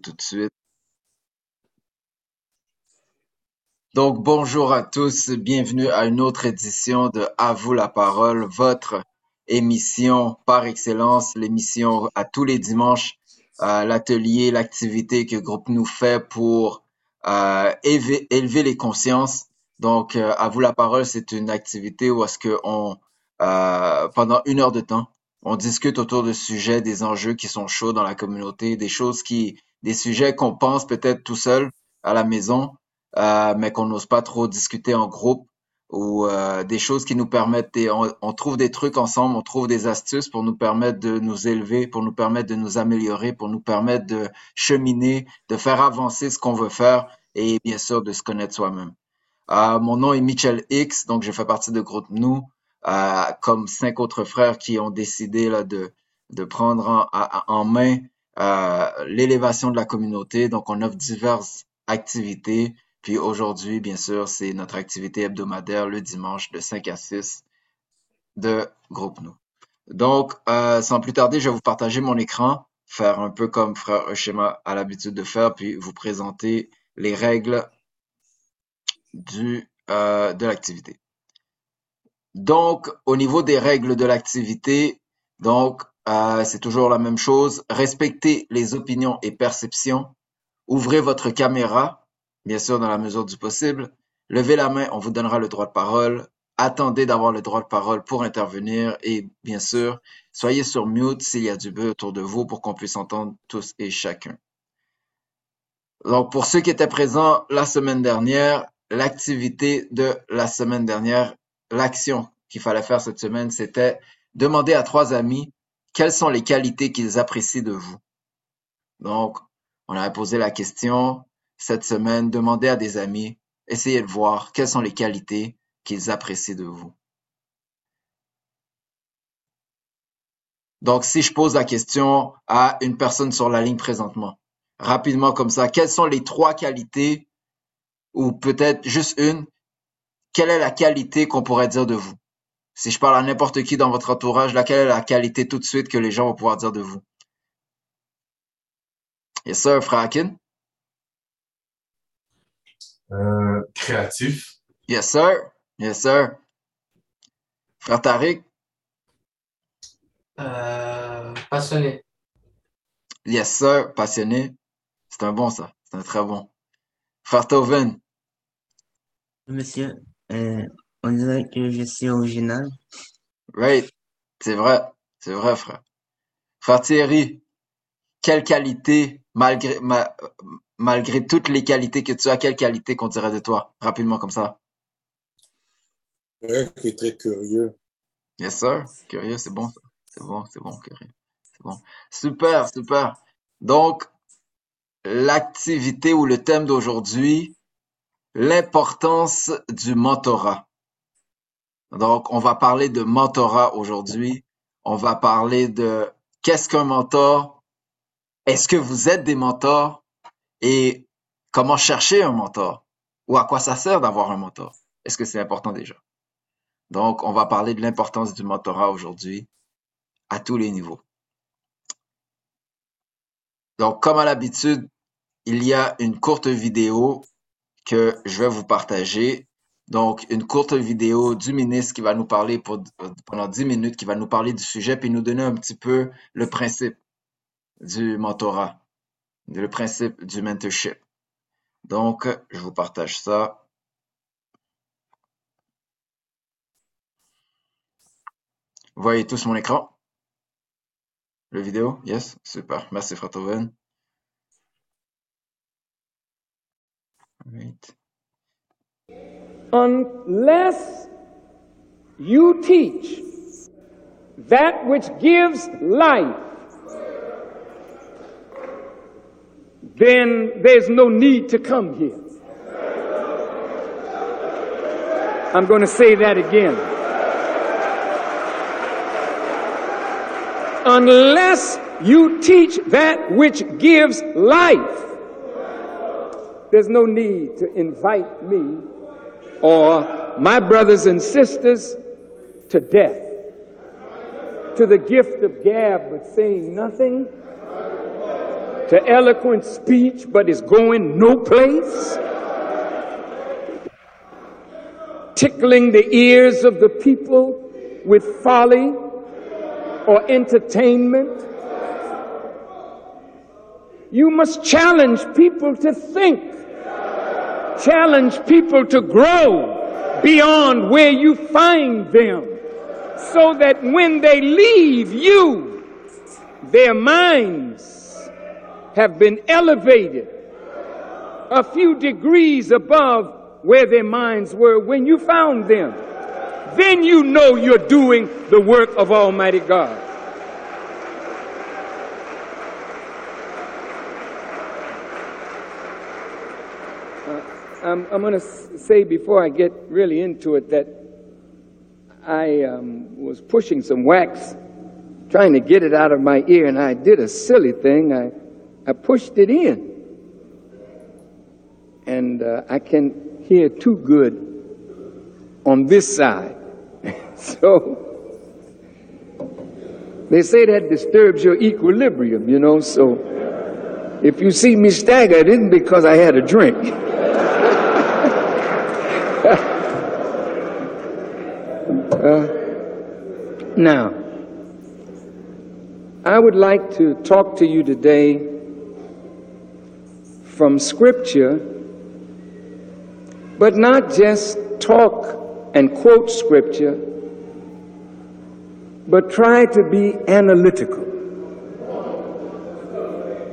tout de suite. Donc, bonjour à tous, bienvenue à une autre édition de À vous la parole, votre émission par excellence, l'émission à tous les dimanches, euh, l'atelier, l'activité que Groupe nous fait pour euh, élever, les consciences. Donc, euh, à vous la parole, c'est une activité où est-ce que on, euh, pendant une heure de temps, on discute autour de sujets, des enjeux qui sont chauds dans la communauté, des choses qui, des sujets qu'on pense peut-être tout seul à la maison, euh, mais qu'on n'ose pas trop discuter en groupe ou euh, des choses qui nous permettent, on, on, trouve des trucs ensemble, on trouve des astuces pour nous permettre de nous élever, pour nous permettre de nous améliorer, pour nous permettre de cheminer, de faire avancer ce qu'on veut faire et bien sûr de se connaître soi-même. Euh, mon nom est Michel X, donc je fais partie de groupe Nous, comme cinq autres frères qui ont décidé là, de, prendre en, main euh, l'élévation de la communauté. Donc on offre diverses activités puis aujourd'hui, bien sûr, c'est notre activité hebdomadaire le dimanche de 5 à 6 de Groupe Nous. Donc, euh, sans plus tarder, je vais vous partager mon écran, faire un peu comme Frère Schéma a l'habitude de faire, puis vous présenter les règles euh, de l'activité. Donc, au niveau des règles de l'activité, donc, euh, c'est toujours la même chose. Respectez les opinions et perceptions. Ouvrez votre caméra bien sûr dans la mesure du possible. Levez la main, on vous donnera le droit de parole. Attendez d'avoir le droit de parole pour intervenir et bien sûr, soyez sur mute s'il y a du bruit autour de vous pour qu'on puisse entendre tous et chacun. Donc, pour ceux qui étaient présents la semaine dernière, l'activité de la semaine dernière, l'action qu'il fallait faire cette semaine, c'était demander à trois amis quelles sont les qualités qu'ils apprécient de vous. Donc, on avait posé la question, cette semaine, demandez à des amis, essayez de voir quelles sont les qualités qu'ils apprécient de vous. Donc, si je pose la question à une personne sur la ligne présentement, rapidement comme ça, quelles sont les trois qualités, ou peut-être juste une, quelle est la qualité qu'on pourrait dire de vous? Si je parle à n'importe qui dans votre entourage, laquelle est la qualité tout de suite que les gens vont pouvoir dire de vous? Yes, sir, Frakin? Euh, créatif. Yes, sir. Yes, sir. Frère Tariq. Euh, passionné. Yes, sir. Passionné. C'est un bon, ça. C'est un très bon. Frère Toven. Monsieur, euh, on dirait que je suis original. Right. C'est vrai. C'est vrai, frère. Frère Thierry. Quelle qualité, malgré, ma, malgré toutes les qualités que tu as, quelle qualité qu'on dirait de toi, rapidement comme ça? Ouais, qui est très curieux. Yes, sir. Curieux, c'est bon, ça. C'est bon, c'est bon, curieux. C'est bon. Super, super. Donc, l'activité ou le thème d'aujourd'hui, l'importance du mentorat. Donc, on va parler de mentorat aujourd'hui. On va parler de qu'est-ce qu'un mentor? Est-ce que vous êtes des mentors? Et comment chercher un mentor? Ou à quoi ça sert d'avoir un mentor? Est-ce que c'est important déjà? Donc, on va parler de l'importance du mentorat aujourd'hui à tous les niveaux. Donc, comme à l'habitude, il y a une courte vidéo que je vais vous partager. Donc, une courte vidéo du ministre qui va nous parler pendant 10 minutes, qui va nous parler du sujet, puis nous donner un petit peu le principe du mentorat le principe du mentorship. Donc, je vous partage ça. Vous voyez tous mon écran? Le vidéo? Yes? Super. Merci, Fratoven. Right. Unless you teach that which gives life then there's no need to come here. I'm going to say that again. Unless you teach that which gives life, there's no need to invite me or my brothers and sisters to death, to the gift of gab, but saying nothing to eloquent speech, but is going no place. Tickling the ears of the people with folly or entertainment. You must challenge people to think, challenge people to grow beyond where you find them, so that when they leave you, their minds have been elevated a few degrees above where their minds were when you found them. Then you know you're doing the work of Almighty God. I'm, I'm going to say before I get really into it that I um, was pushing some wax, trying to get it out of my ear, and I did a silly thing. I, I pushed it in. And uh, I can hear too good on this side. so they say that disturbs your equilibrium, you know. So if you see me stagger, it isn't because I had a drink. uh, now, I would like to talk to you today from Scripture, but not just talk and quote Scripture, but try to be analytical.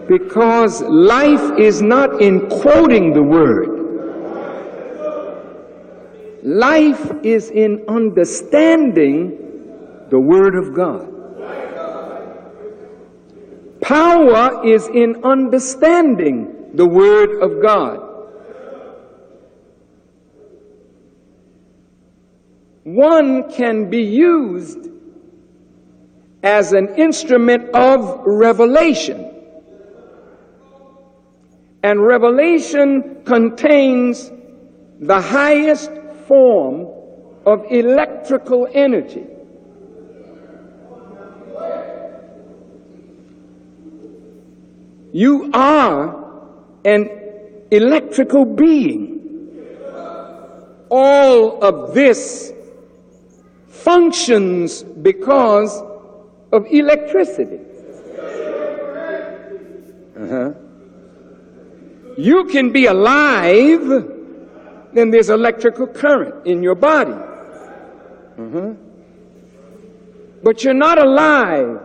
Because life is not in quoting the Word. Life is in understanding the Word of God. Power is in understanding the Word of God. One can be used as an instrument of revelation. And revelation contains the highest form of electrical energy. You are an electrical being. All of this functions because of electricity. Uh-huh. You can be alive, then there's electrical current in your body. Uh-huh. But you're not alive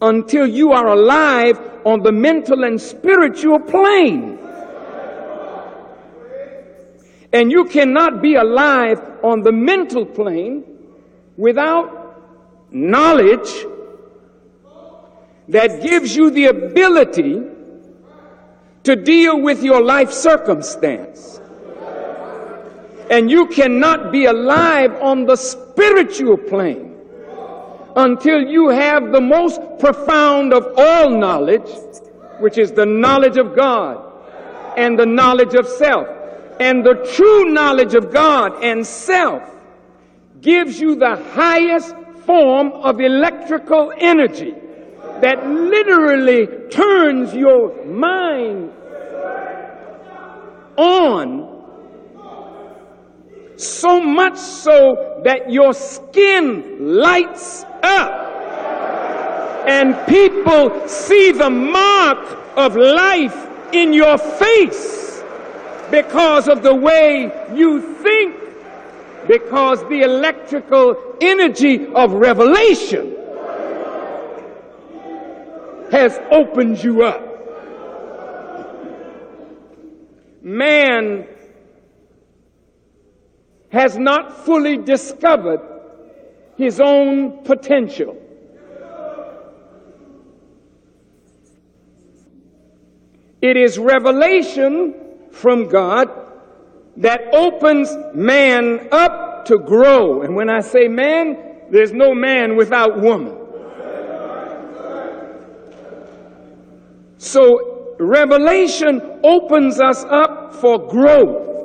until you are alive on the mental and spiritual plane. And you cannot be alive on the mental plane without knowledge that gives you the ability to deal with your life circumstance. And you cannot be alive on the spiritual plane until you have the most profound of all knowledge, which is the knowledge of God and the knowledge of self. And the true knowledge of God and self gives you the highest form of electrical energy that literally turns your mind on so much so that your skin lights up and people see the mark of life in your face because of the way you think because the electrical energy of revelation has opened you up. Man has not fully discovered his own potential. It is revelation from God that opens man up to grow. And when I say man, there's no man without woman. So revelation opens us up for growth,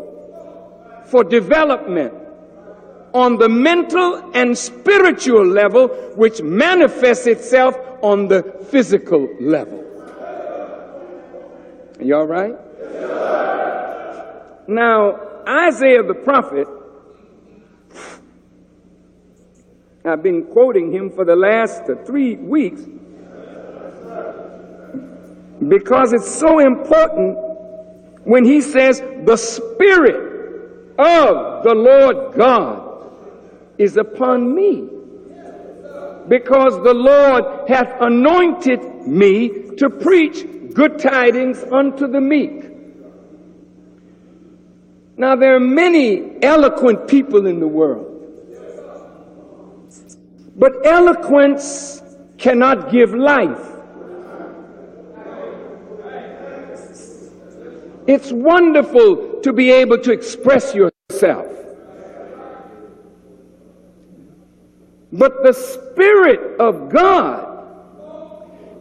for development on the mental and spiritual level, which manifests itself on the physical level. Are you all right? Now, Isaiah the prophet, I've been quoting him for the last three weeks because it's so important when he says, The Spirit of the Lord God is upon me. Because the Lord hath anointed me to preach good tidings unto the meek. Now, there are many eloquent people in the world. But eloquence cannot give life. It's wonderful to be able to express yourself. But the Spirit of God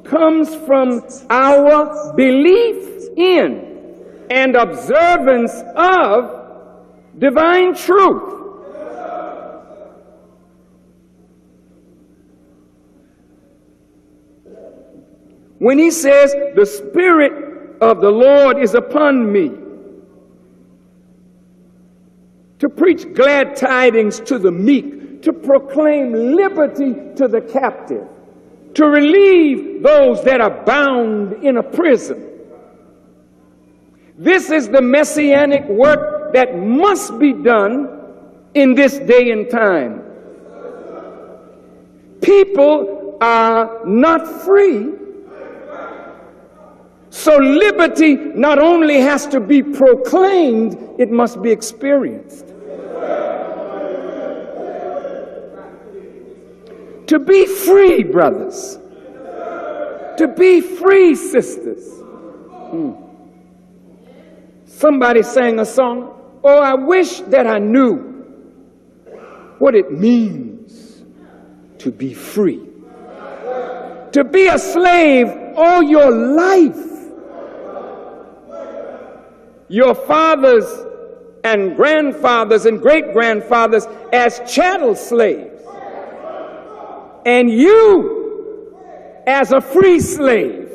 comes from our belief in and observance of divine truth. When he says, The Spirit of the Lord is upon me to preach glad tidings to the meek, to proclaim liberty to the captive, to relieve those that are bound in a prison. This is the messianic work that must be done in this day and time. People are not free so liberty not only has to be proclaimed, it must be experienced. To be free, brothers. To be free, sisters. Hmm. Somebody sang a song, Oh, I wish that I knew what it means to be free. To be a slave all your life your fathers and grandfathers and great grandfathers as chattel slaves, and you as a free slave,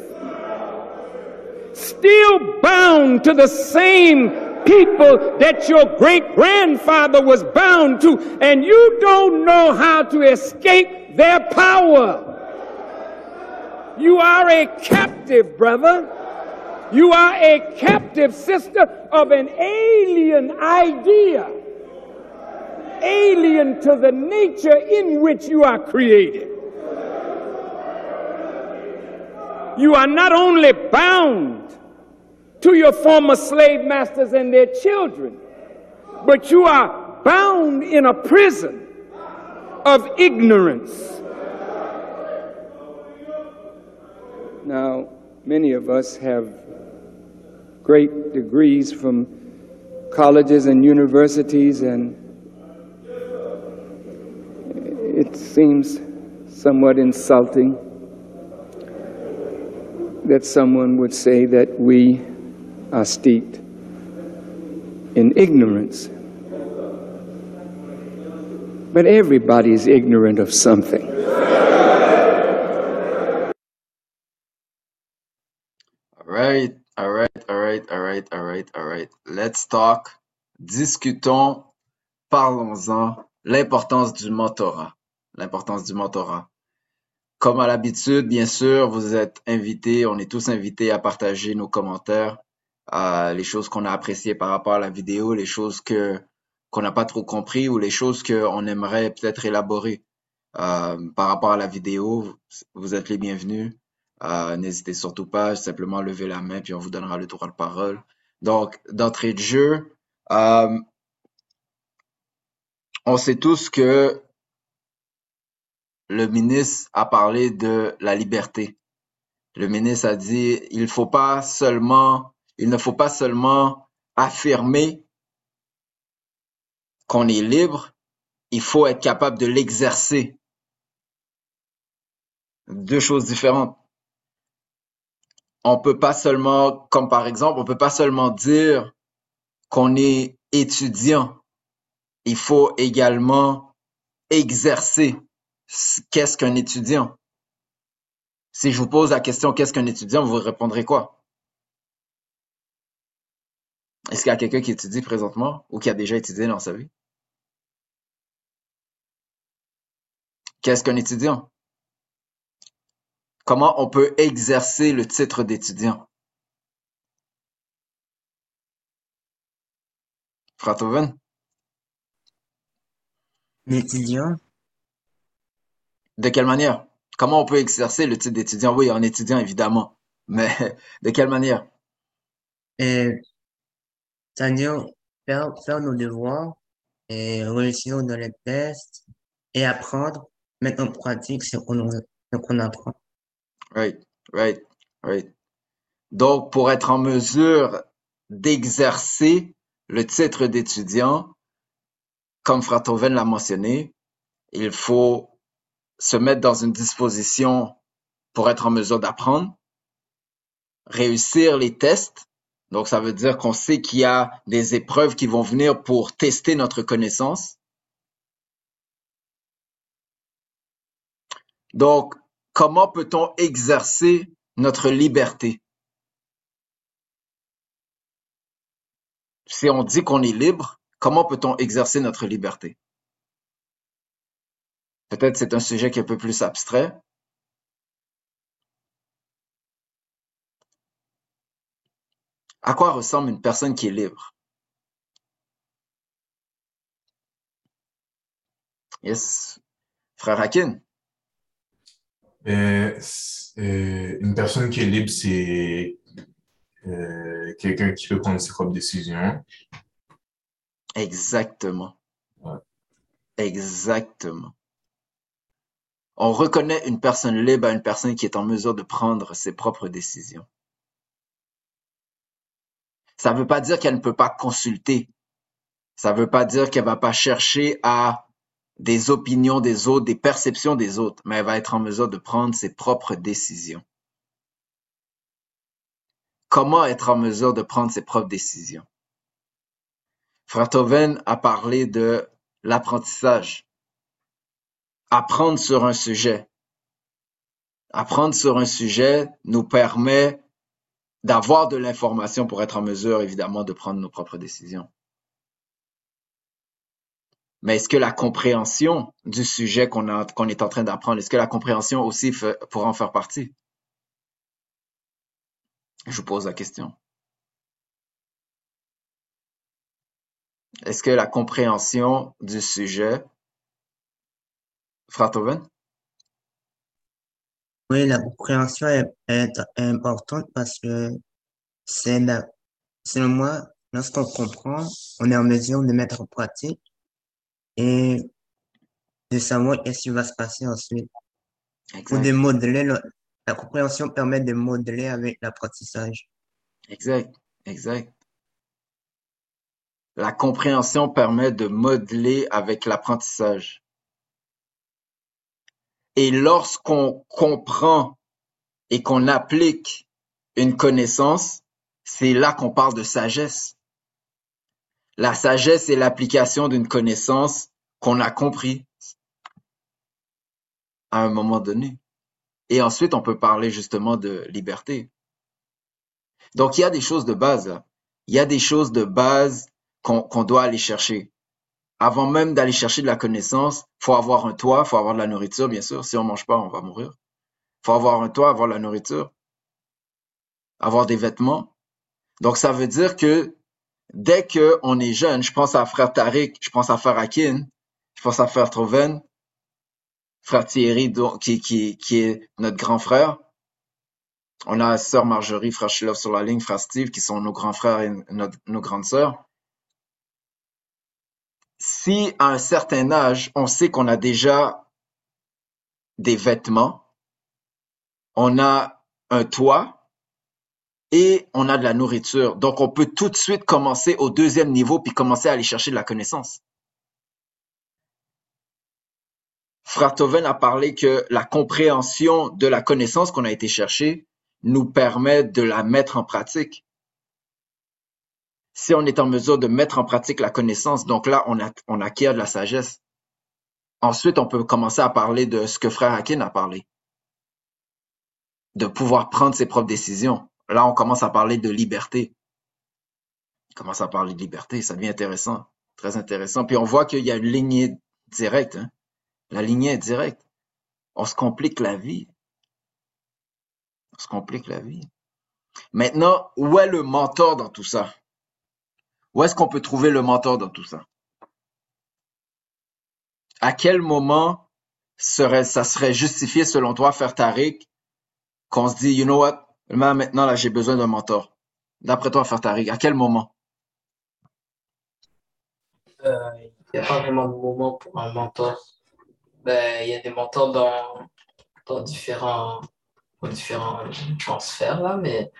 still bound to the same people that your great grandfather was bound to, and you don't know how to escape their power. You are a captive, brother. You are a captive sister of an alien idea, alien to the nature in which you are created. You are not only bound to your former slave masters and their children, but you are bound in a prison of ignorance. Now, many of us have great degrees from colleges and universities, and it seems somewhat insulting that someone would say that we are steeped in ignorance. But everybody is ignorant of something. All right, all right, all right, all right, all right, all right. Let's talk. Discutons, parlons-en. L'importance du mentorat. L'importance du mentorat. Comme à l'habitude, bien sûr, vous êtes invités, on est tous invités à partager nos commentaires, euh, les choses qu'on a appréciées par rapport à la vidéo, les choses que qu'on n'a pas trop compris ou les choses qu'on aimerait peut-être élaborer euh, par rapport à la vidéo. Vous êtes les bienvenus. Euh, N'hésitez surtout pas, simplement lever la main puis on vous donnera le droit de parole. Donc, d'entrée de jeu, euh, on sait tous que le ministre a parlé de la liberté. Le ministre a dit il ne faut pas seulement affirmer qu'on est libre, il faut être capable de l'exercer. Deux choses différentes. On peut pas seulement, comme par exemple, on peut pas seulement dire qu'on est étudiant. Il faut également exercer. Qu'est-ce qu'un étudiant? Si je vous pose la question qu'est-ce qu'un étudiant, vous répondrez quoi? Est-ce qu'il y a quelqu'un qui étudie présentement ou qui a déjà étudié dans sa vie? Qu'est-ce qu'un étudiant? Comment on peut exercer le titre d'étudiant? Fratoven? L'étudiant, De quelle manière? Comment on peut exercer le titre d'étudiant? Oui, en étudiant, évidemment. Mais de quelle manière? et, c'est-à-dire faire, faire nos devoirs et réussir dans les tests et apprendre, mettre en pratique ce qu'on ce qu'on apprend. Right, right, right. Donc, pour être en mesure d'exercer le titre d'étudiant, comme Fratoven l'a mentionné, il faut se mettre dans une disposition pour être en mesure d'apprendre, réussir les tests. Donc, ça veut dire qu'on sait qu'il y a des épreuves qui vont venir pour tester notre connaissance. Donc, comment peut-on exercer notre liberté? Si on dit qu'on est libre, comment peut-on exercer notre liberté? Peut-être c'est un sujet qui est un peu plus abstrait. À quoi ressemble une personne qui est libre? Yes. Frère Hakin, Euh, euh, une personne qui est libre, c'est euh, quelqu'un qui peut prendre ses propres décisions. exactement. Ouais. Exactement. On reconnaît une personne libre à une personne qui est en mesure de prendre ses propres décisions. Ça ne veut pas dire qu'elle ne peut pas consulter. Ça ne veut pas dire qu'elle va pas chercher à des opinions des autres, des perceptions des autres, mais elle va être en mesure de prendre ses propres décisions. Comment être en mesure de prendre ses propres décisions? Fratoven a parlé de l'apprentissage. Apprendre sur un sujet. Apprendre sur un sujet nous permet d'avoir de l'information pour être en mesure, évidemment, de prendre nos propres décisions. Mais est-ce que la compréhension du sujet qu'on est en train d'apprendre, est-ce que la compréhension aussi pourra en faire partie? Je vous pose la question. Est-ce que la compréhension du sujet, Fratoven? Oui, la compréhension est, importante parce que c'est la, selon moi, lorsqu'on comprend, on est en mesure de mettre en pratique et de savoir qu'est-ce qui va se passer ensuite. Ou de modeler, le- la compréhension permet de modeler avec l'apprentissage. Exact, exact. La compréhension permet de modeler avec l'apprentissage. Et lorsqu'on comprend et qu'on applique une connaissance, c'est là qu'on parle de sagesse. La sagesse est l'application d'une connaissance qu'on a compris à un moment donné. Et ensuite, on peut parler justement de liberté. Donc, il y a des choses de base. là. Il y a des choses de base qu'on doit aller chercher. Avant même d'aller chercher de la connaissance, faut avoir un toit, faut avoir de la nourriture, bien sûr. Si on mange pas, on va mourir. Faut avoir un toit, avoir de la nourriture, avoir des vêtements. Donc, ça veut dire que dès que on est jeune, je pense à frère Tariq, je pense à frère Akin, je pense à frère Troven, frère Thierry, qui, qui, qui est notre grand frère. On a sœur Marjorie, frère Shilov sur la ligne, frère Steve, qui sont nos grands frères et notre- nos grandes sœurs. Si à un certain âge, on sait qu'on a déjà des vêtements, on a un toit et on a de la nourriture. Donc, on peut tout de suite commencer au deuxième niveau puis commencer à aller chercher de la connaissance. Frère Toven a parlé que la compréhension de la connaissance qu'on a été chercher nous permet de la mettre en pratique. Si on est en mesure de mettre en pratique la connaissance, donc là, on, on acquiert de la sagesse. Ensuite, on peut commencer à parler de ce que Frère Hakin a parlé. De pouvoir prendre ses propres décisions. Là, on commence à parler de liberté. commence à parler de liberté, ça devient intéressant, très intéressant. Puis on voit qu'il y a une lignée directe. Hein? La lignée est directe. On se complique la vie. On se complique la vie. Maintenant, où est le mentor dans tout ça? Où est-ce qu'on peut trouver le mentor dans tout ça? À quel moment serait, ça serait justifié selon toi, faire Tariq, qu'on se dit, you know what, maintenant là, j'ai besoin d'un mentor. D'après toi, faire Tariq, à quel moment? Il euh, n'y a pas vraiment de moment pour un mentor. Ben, il y a des mentors dans, dans différents, différents transferts, là, mais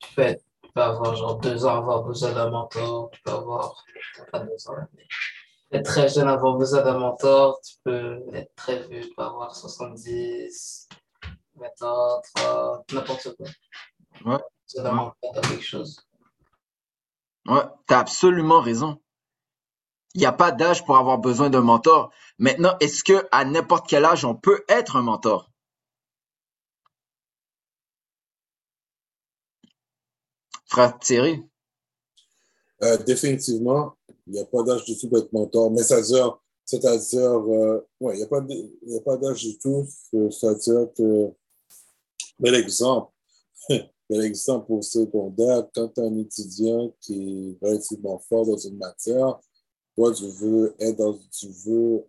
tu peux, tu peux avoir genre deux ans, avoir besoin d'un mentor, tu peux avoir, pas deux ans, mais être très jeune, avoir besoin d'un mentor, tu peux être très vieux, tu peux avoir 70, 20 ans, 30, n'importe quoi. Ouais. Tu as dans quelque chose. Ouais, tu as absolument raison. Il n'y a pas d'âge pour avoir besoin d'un mentor. Maintenant, est-ce que à n'importe quel âge, on peut être un mentor? Thierry? Euh, définitivement, il n'y a pas d'âge du tout pour être mentor. Mais c'est-à-dire, c'est-à-dire, euh, ouais, il n'y a pas, d'âge du tout. C'est-à-dire que, bel exemple, bel exemple au secondaire, quand un étudiant qui est relativement fort dans une matière, toi, tu veux être dans, tu veux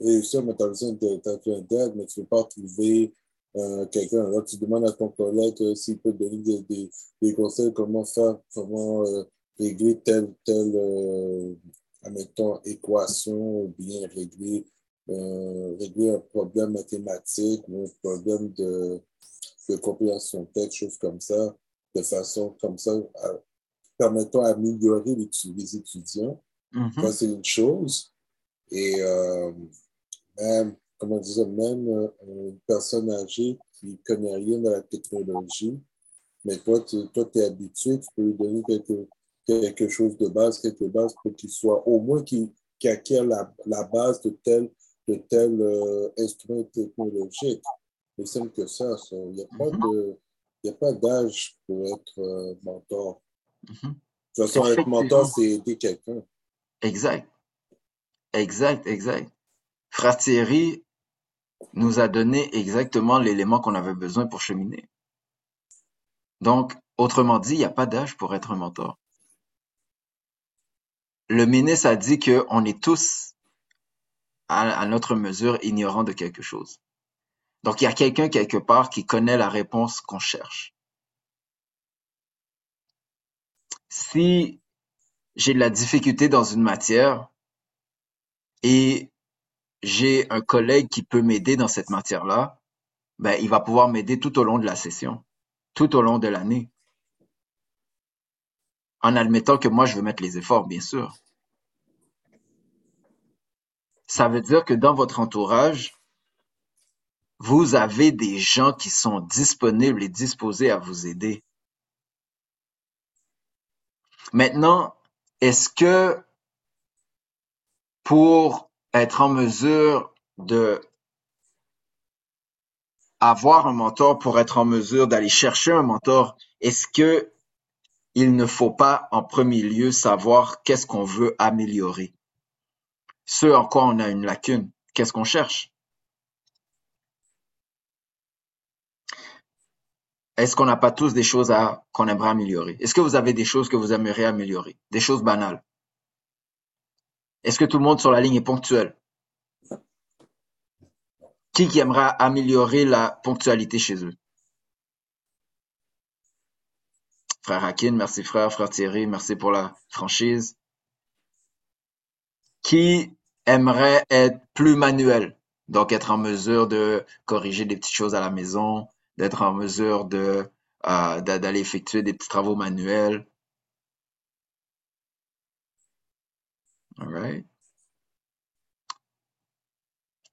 réussir, mais tu as besoin d'aide, mais tu ne veux pas trouver euh, quelqu'un. Alors, tu demandes à ton collègue euh, s'il peut donner des, des, des, conseils, comment faire, comment euh, régler telle, telle admettons, équation, ou bien régler, régler un problème mathématique ou un problème de, de compréhension texte, choses comme ça, de façon comme ça, à, permettant d'améliorer les, les étudiants. Mhm. Ça, c'est une chose. Et euh, même, comment dire, même euh, une personne âgée qui ne connaît rien de la technologie, mais toi, tu toi, es habitué, tu peux lui donner quelque, quelque chose de base, quelque base pour qu'il soit, au moins qu'il qu acquiert la, la, base de tel, de tel euh, instrument technologique. C'est simple que ça. Il n'y a, pas Mhm. de- il y a pas d'âge pour être euh, mentor. Mhm. De toute façon, être mentor, c'est aider quelqu'un. Exact. Exact, exact. Frère Thierry nous a donné exactement l'élément qu'on avait besoin pour cheminer. Donc, autrement dit, il n'y a pas d'âge pour être un mentor. Le ministre a dit qu'on est tous, à, notre mesure, ignorants de quelque chose. Donc, il y a quelqu'un quelque part qui connaît la réponse qu'on cherche. Si j'ai de la difficulté dans une matière et j'ai un collègue qui peut m'aider dans cette matière-là, ben, il va pouvoir m'aider tout au long de la session, tout au long de l'année. En admettant que moi, je veux mettre les efforts, bien sûr. Ça veut dire que dans votre entourage, vous avez des gens qui sont disponibles et disposés à vous aider. Maintenant, est-ce que pour être en mesure de avoir un mentor, pour être en mesure d'aller chercher un mentor, est-ce que il ne faut pas en premier lieu savoir qu'est-ce qu'on veut améliorer? Ce en quoi on a une lacune, qu'est-ce qu'on cherche? Est-ce qu'on n'a pas tous des choses qu'on aimerait améliorer? Est-ce que vous avez des choses que vous aimeriez améliorer? Des choses banales? Est-ce que tout le monde sur la ligne est ponctuel? Qui qui aimerait améliorer la ponctualité chez eux? Frère Hakin, merci frère. Frère Thierry, merci pour la franchise. Qui aimerait être plus manuel? Donc, être en mesure de corriger des petites choses à la maison, d'être en mesure euh, d'a- d'aller effectuer des petits travaux manuels.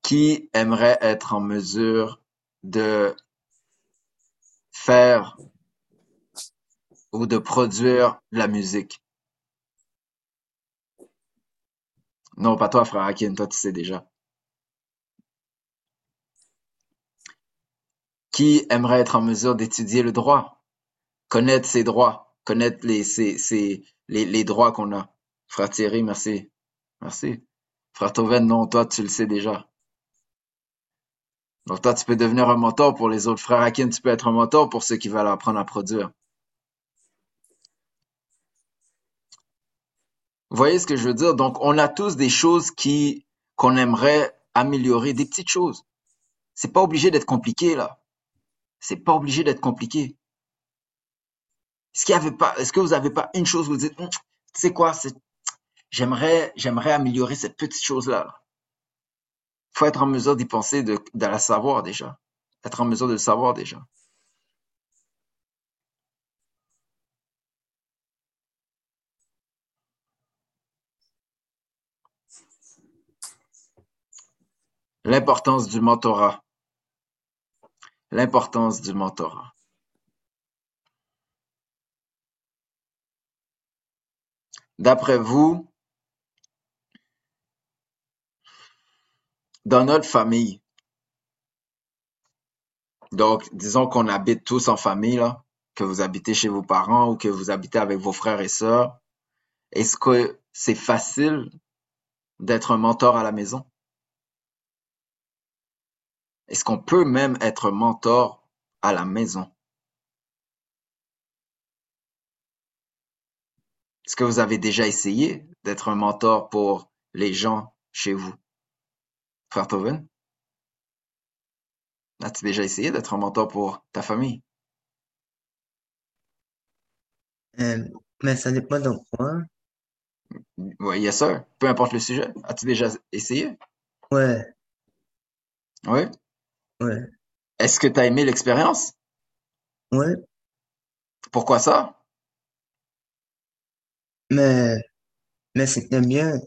Qui aimerait être en mesure de faire ou de produire la musique? Non, pas toi, frère Hakin, toi tu sais déjà. Qui aimerait être en mesure d'étudier le droit, connaître ses droits, connaître les, les droits qu'on a. Frère Thierry, merci. Merci. Frère Toven, non, toi, tu le sais déjà. Donc toi, tu peux devenir un mentor pour les autres. Frère Akin, tu peux être un mentor pour ceux qui veulent apprendre à produire. Vous voyez ce que je veux dire? Donc, on a tous des choses qui qu'on aimerait améliorer, des petites choses. C'est pas obligé d'être compliqué, là. C'est pas obligé d'être compliqué. Est-ce qu'il pas, est-ce que vous avez pas une chose où vous dites, hum, tu sais quoi, j'aimerais, j'aimerais améliorer cette petite chose-là. Faut être en mesure d'y penser, de, de la savoir déjà. Être en mesure de le savoir déjà. L'importance du mentorat. L'importance du mentorat. D'après vous, dans notre famille, donc disons qu'on habite tous en famille, que vous habitez chez vos parents ou que vous habitez avec vos frères et sœurs, est-ce que c'est facile d'être un mentor à la maison? Est-ce qu'on peut même être mentor à la maison? Est-ce que vous avez déjà essayé d'être un mentor pour les gens chez vous? Frère Toven? As-tu déjà essayé d'être un mentor pour ta famille? Euh, mais ça dépend de quoi. Oui, yes sir. Peu importe le sujet. As-tu déjà essayé? Ouais, Oui? ouais, Est-ce que tu as aimé l'expérience? ouais. Pourquoi ça? Mais, mais c'était bien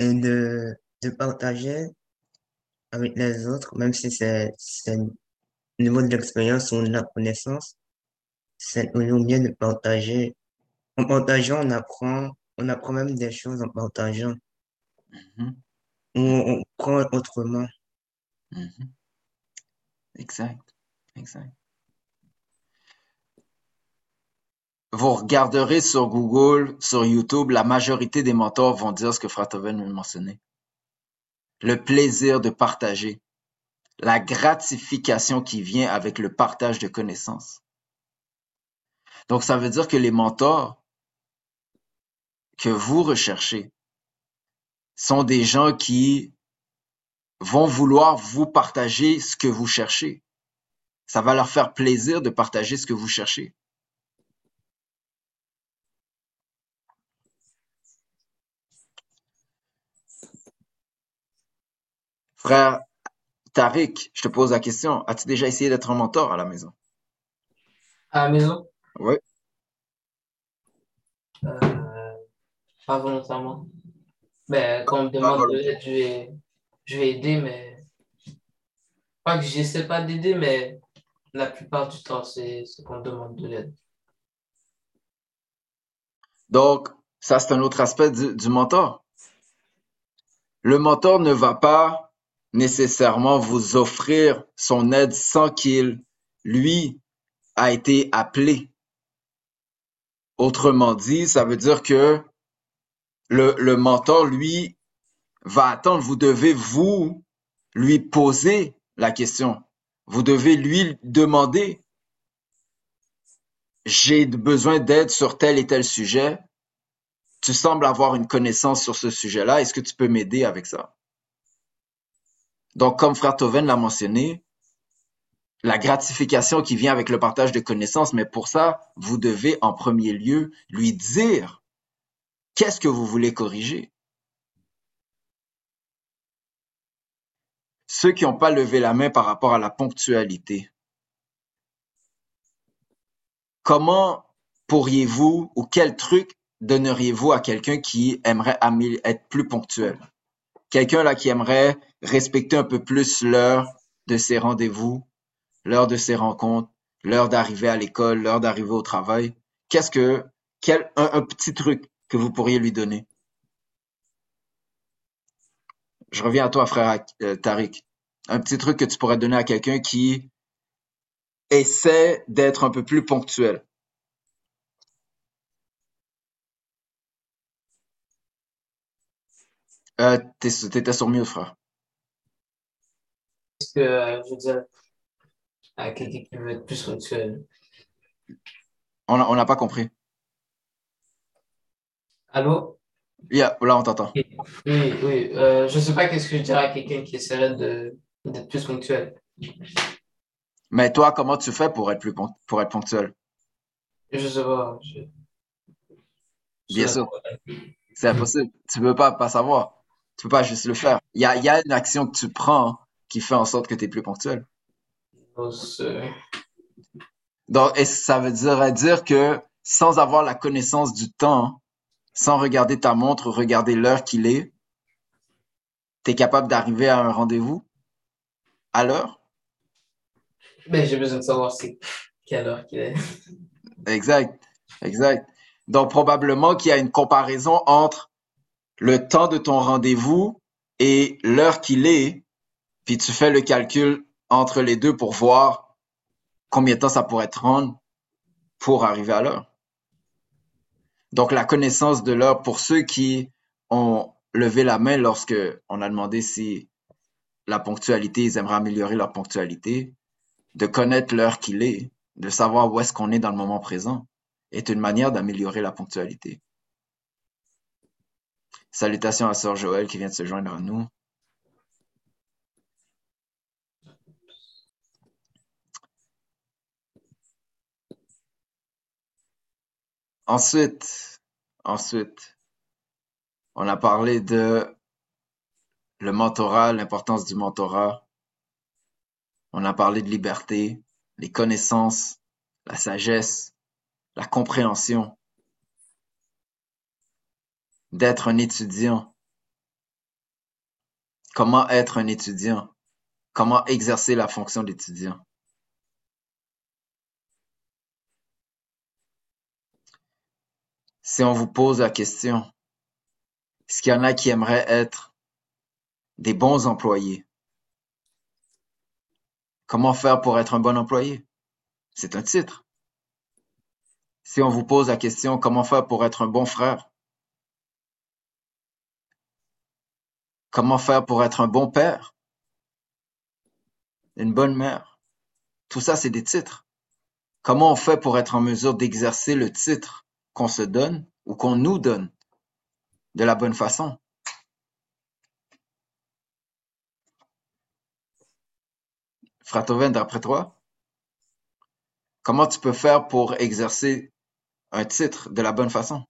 et de, de partager avec les autres, même si c'est, au niveau de l'expérience ou de la connaissance, c'est toujours bien de partager. En partageant, on apprend, on apprend même des choses en partageant, Mhm, ou on, on prend autrement. mhm. Exact, exact. Vous regarderez sur Google, sur YouTube, la majorité des mentors vont dire ce que Fratoven de mentionner. Le plaisir de partager, la gratification qui vient avec le partage de connaissances. Donc, ça veut dire que les mentors que vous recherchez sont des gens qui vont vouloir vous partager ce que vous cherchez. Ça va leur faire plaisir de partager ce que vous cherchez. Frère Tariq, je te pose la question. As-tu déjà essayé d'être un mentor à la maison? À la maison, Oui. euh, pas volontairement. Mais quand on me demande de l'aide, je vais, je vais aider, mais pas que j'essaie pas d'aider, mais la plupart du temps, c'est c'est qu'on me demande de l'aide. Donc, ça, c'est un autre aspect du, du mentor. Le mentor ne va pas nécessairement vous offrir son aide sans qu'il, lui, a été appelé. Autrement dit, ça veut dire que le, le mentor, lui, va attendre. Vous devez, vous, lui poser la question. Vous devez lui demander, j'ai besoin d'aide sur tel et tel sujet. Tu sembles avoir une connaissance sur ce sujet-là. Est-ce que tu peux m'aider avec ça? Donc, comme Frère Toven l'a mentionné, la gratification qui vient avec le partage de connaissances, mais pour ça, vous devez en premier lieu lui dire qu'est-ce que vous voulez corriger. Ceux qui n'ont pas levé la main par rapport à la ponctualité, comment pourriez-vous ou quel truc donneriez-vous à quelqu'un qui aimerait être plus ponctuel? Quelqu'un là qui aimerait respecter un peu plus l'heure de ses rendez-vous, l'heure de ses rencontres, l'heure d'arriver à l'école, l'heure d'arriver au travail. Qu'est-ce que, quel, un, petit truc que vous pourriez lui donner? Je reviens à toi, frère euh, Tariq. Un petit truc que tu pourrais donner à quelqu'un qui essaie d'être un peu plus ponctuel. Euh, t'es- t'étais sur mute, frère. Est-ce que, euh, je veux dire, à quelqu'un qui veut être plus ponctuel. On n'a pas compris. Allô? Yeah, là, on t'entend. Oui, oui. Euh, je sais pas qu'est-ce que je dirais à quelqu'un qui essaierait de, d'être plus ponctuel. Mais toi, comment tu fais pour être plus pour être ponctuel? Je sais pas. je- Bien sûr. C'est impossible. Tu peux pas pas savoir. Tu peux pas juste le faire. Il y a, y a une action que tu prends qui fait en sorte que tu es plus ponctuel. c'est- Donc, et ça veut dire, dire que sans avoir la connaissance du temps, sans regarder ta montre, regarder l'heure qu'il est, tu es capable d'arriver à un rendez-vous? À l'heure? Mais j'ai besoin de savoir c'est quelle heure qu'il est. Exact, exact. Donc, probablement qu'il y a une comparaison entre le temps de ton rendez-vous et l'heure qu'il est, puis tu fais le calcul entre les deux pour voir combien de temps ça pourrait te rendre pour arriver à l'heure. Donc, la connaissance de l'heure, pour ceux qui ont levé la main lorsque on a demandé si la ponctualité, ils aimeraient améliorer leur ponctualité, de connaître l'heure qu'il est, de savoir où est-ce qu'on est dans le moment présent, est une manière d'améliorer la ponctualité. Salutations à Sœur Joël qui vient de se joindre à nous. Ensuite, ensuite, on a parlé de le mentorat, l'importance du mentorat. On a parlé de liberté, les connaissances, la sagesse, la compréhension, d'être un étudiant. Comment être un étudiant? Comment exercer la fonction d'étudiant? Si on vous pose la question, est-ce qu'il y en a qui aimeraient être des bons employés? Comment faire pour être un bon employé? C'est un titre. Si on vous pose la question, comment faire pour être un bon frère? Comment faire pour être un bon père? Une bonne mère? Tout ça, c'est des titres. Comment on fait pour être en mesure d'exercer le titre qu'on se donne ou qu'on nous donne de la bonne façon? Fratoven, d'après toi, comment tu peux faire pour exercer un titre de la bonne façon?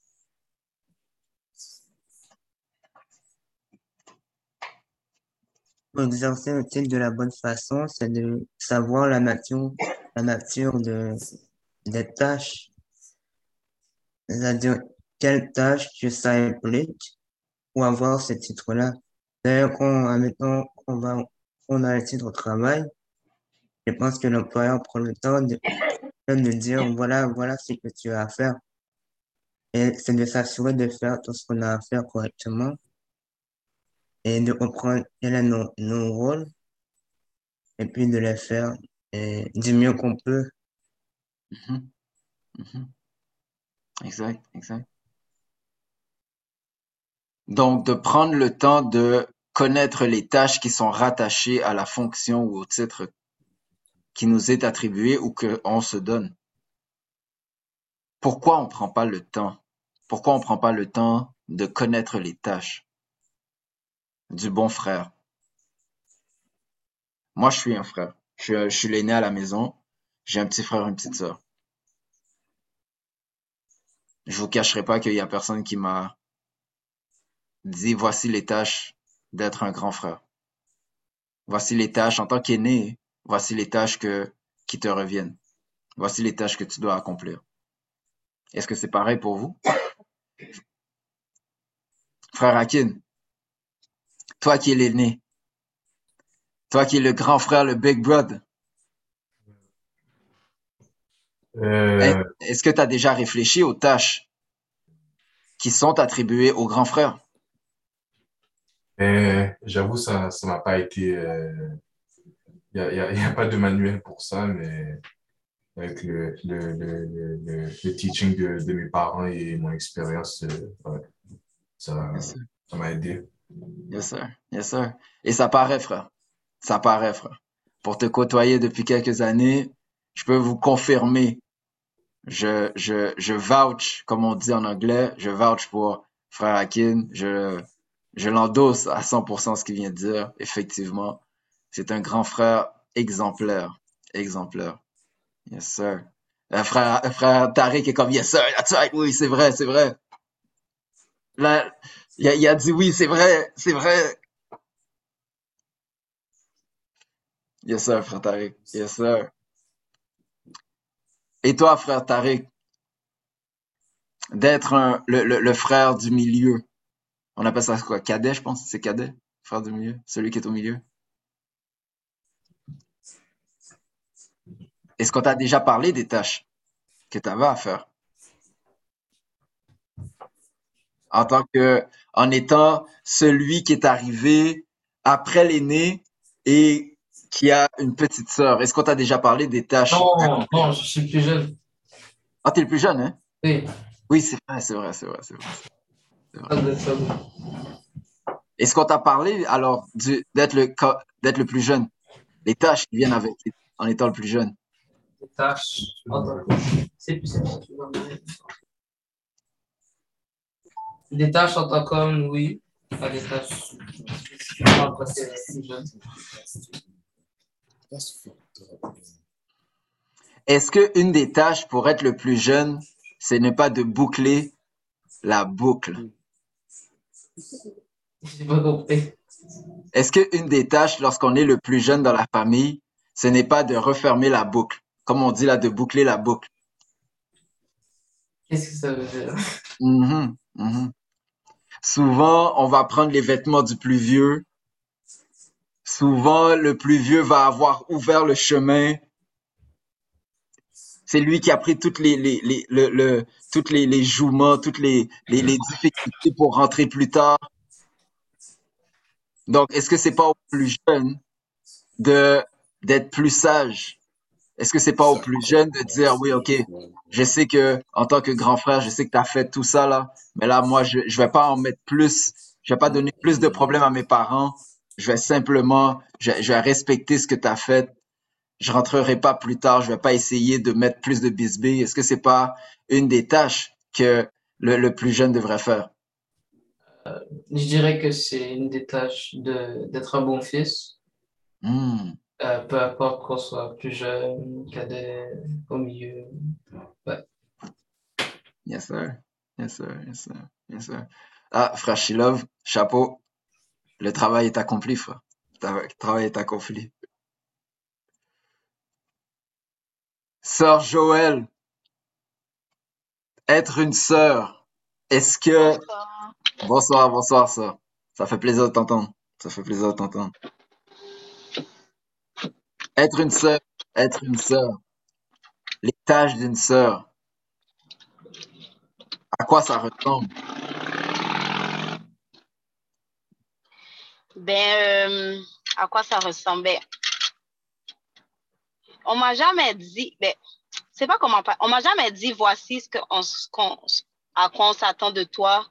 Pour exercer un titre de la bonne façon, c'est de savoir la nature, la nature de, des tâches. C'est-à-dire, quelles tâches que ça implique pour avoir ce titre-là. D'ailleurs, quand, admettons, on va, on a un titre au travail, je pense que l'employeur prend le temps de, de dire, voilà, voilà ce que tu as à faire. Et c'est de s'assurer de faire tout ce qu'on a à faire correctement et de comprendre quel est nos, rôles et puis de les faire du mieux qu'on peut. Mhm. Mhm. Exact, exact. Donc, de prendre le temps de connaître les tâches qui sont rattachées à la fonction ou au titre qui nous est attribué ou qu'on se donne. Pourquoi on prend pas le temps? Pourquoi on prend pas le temps de connaître les tâches? Du bon frère? Moi, je suis un frère. Je, suis- je suis l'aîné à la maison. J'ai un petit frère, une petite sœur. Je vous cacherai pas qu'il y a personne qui m'a dit voici les tâches d'être un grand frère. Voici les tâches en tant qu'aîné. Voici les tâches que, qui te reviennent. Voici les tâches que tu dois accomplir. Est-ce que c'est pareil pour vous? Frère Akin, toi qui es l'aîné, toi qui es le grand frère, le big brother, Euh, est-ce que tu as déjà réfléchi aux tâches qui sont attribuées au grand frère? mais j'avoue, ça, ça m'a pas été, il y a, y a, y a pas de manuel pour ça, mais avec le, le, le, le, le, le teaching de, de mes parents et mon expérience, euh, ouais, ça, ça m'a aidé. Yes, sir. Yes, sir. Et ça paraît, frère. Ça paraît, frère. Pour te côtoyer depuis quelques années, je peux vous confirmer. Je, je, je vouch, comme on dit en anglais, je vouch pour frère Akin. Je, je l'endosse à 100% ce qu'il vient de dire. Effectivement, c'est un grand frère exemplaire. Exemplaire. Yes, sir. Euh, frère, euh, frère Tariq est comme, yes, sir. Oui, c'est vrai, c'est vrai. Il a, dit oui, c'est vrai, c'est vrai. Yes, sir, frère Tariq. Yes, sir. Et toi, frère Tariq, d'être le, le frère du milieu, on appelle ça quoi? Cadet, je pense. C'est cadet, frère du milieu, celui qui est au milieu. Est-ce qu'on t'a déjà parlé des tâches que tu avais à faire? En tant que, en étant celui qui est arrivé après l'aîné et qui a une petite sœur. Est-ce qu'on t'a déjà parlé des tâches? Non, non, je suis plus jeune. Ah, t'es le plus jeune, hein? Oui, Oui, c'est vrai, c'est vrai, c'est vrai, c'est vrai. Est-ce qu'on t'a parlé alors d'être le d'être le plus jeune? Les tâches qui viennent avec en étant le plus jeune. Des tâches. Attends, c'est plus c'est plus- tu vas me dire. Des tâches en tant qu'homme, oui. Pas des tâches. Est-ce que une des tâches pour être le plus jeune, c'est ne pas de boucler la boucle? J'ai pas compris. Est-ce que une des tâches lorsqu'on est le plus jeune dans la famille, ce n'est pas de refermer la boucle? Comme on dit là, de boucler la boucle. Qu'est-ce que ça veut dire? Mhm, mhm. Souvent, on va prendre les vêtements du plus vieux. Souvent, le plus vieux va avoir ouvert le chemin. C'est lui qui a pris toutes les, les, les, le, le- toutes les, les jouements, toutes les, les, les difficultés pour rentrer plus tard. Donc, est-ce que c'est pas au plus jeune de, d'être plus sage? Est-ce que c'est pas au plus jeune de dire, oui, OK, je sais que, en tant que grand frère, je sais que tu as fait tout ça, là, mais là, moi, je, je vais pas en mettre plus, je vais pas donner plus de problèmes à mes parents. Je vais simplement, je, je vais respecter ce que tu as fait. Je rentrerai pas plus tard, je vais pas essayer de mettre plus de bisbées. Est-ce que c'est pas une des tâches que le, le plus jeune devrait faire? Je dirais que c'est une des tâches de, d'être un bon fils. Hmm, Euh, peu importe qu'on soit plus jeune, cadet, au milieu. Yes, sir. Yes, sir. Yes, sir. Yes, sir. Ah, frère Shilov, chapeau. Le travail est accompli, frère. Le travail est accompli. Sœur Joël, être une sœur, est-ce que... Bonsoir, bonsoir, sœur. Ça fait plaisir de t'entendre. Ça fait plaisir de t'entendre. Être une sœur, être une sœur. Les tâches d'une sœur. À quoi ça ressemble? Ben, euh, à quoi ça ressemble? Ben, on m'a jamais dit, ben, c'est pas comment, on m'a jamais dit, voici ce que on, s- qu'on- à quoi on s'attend de toi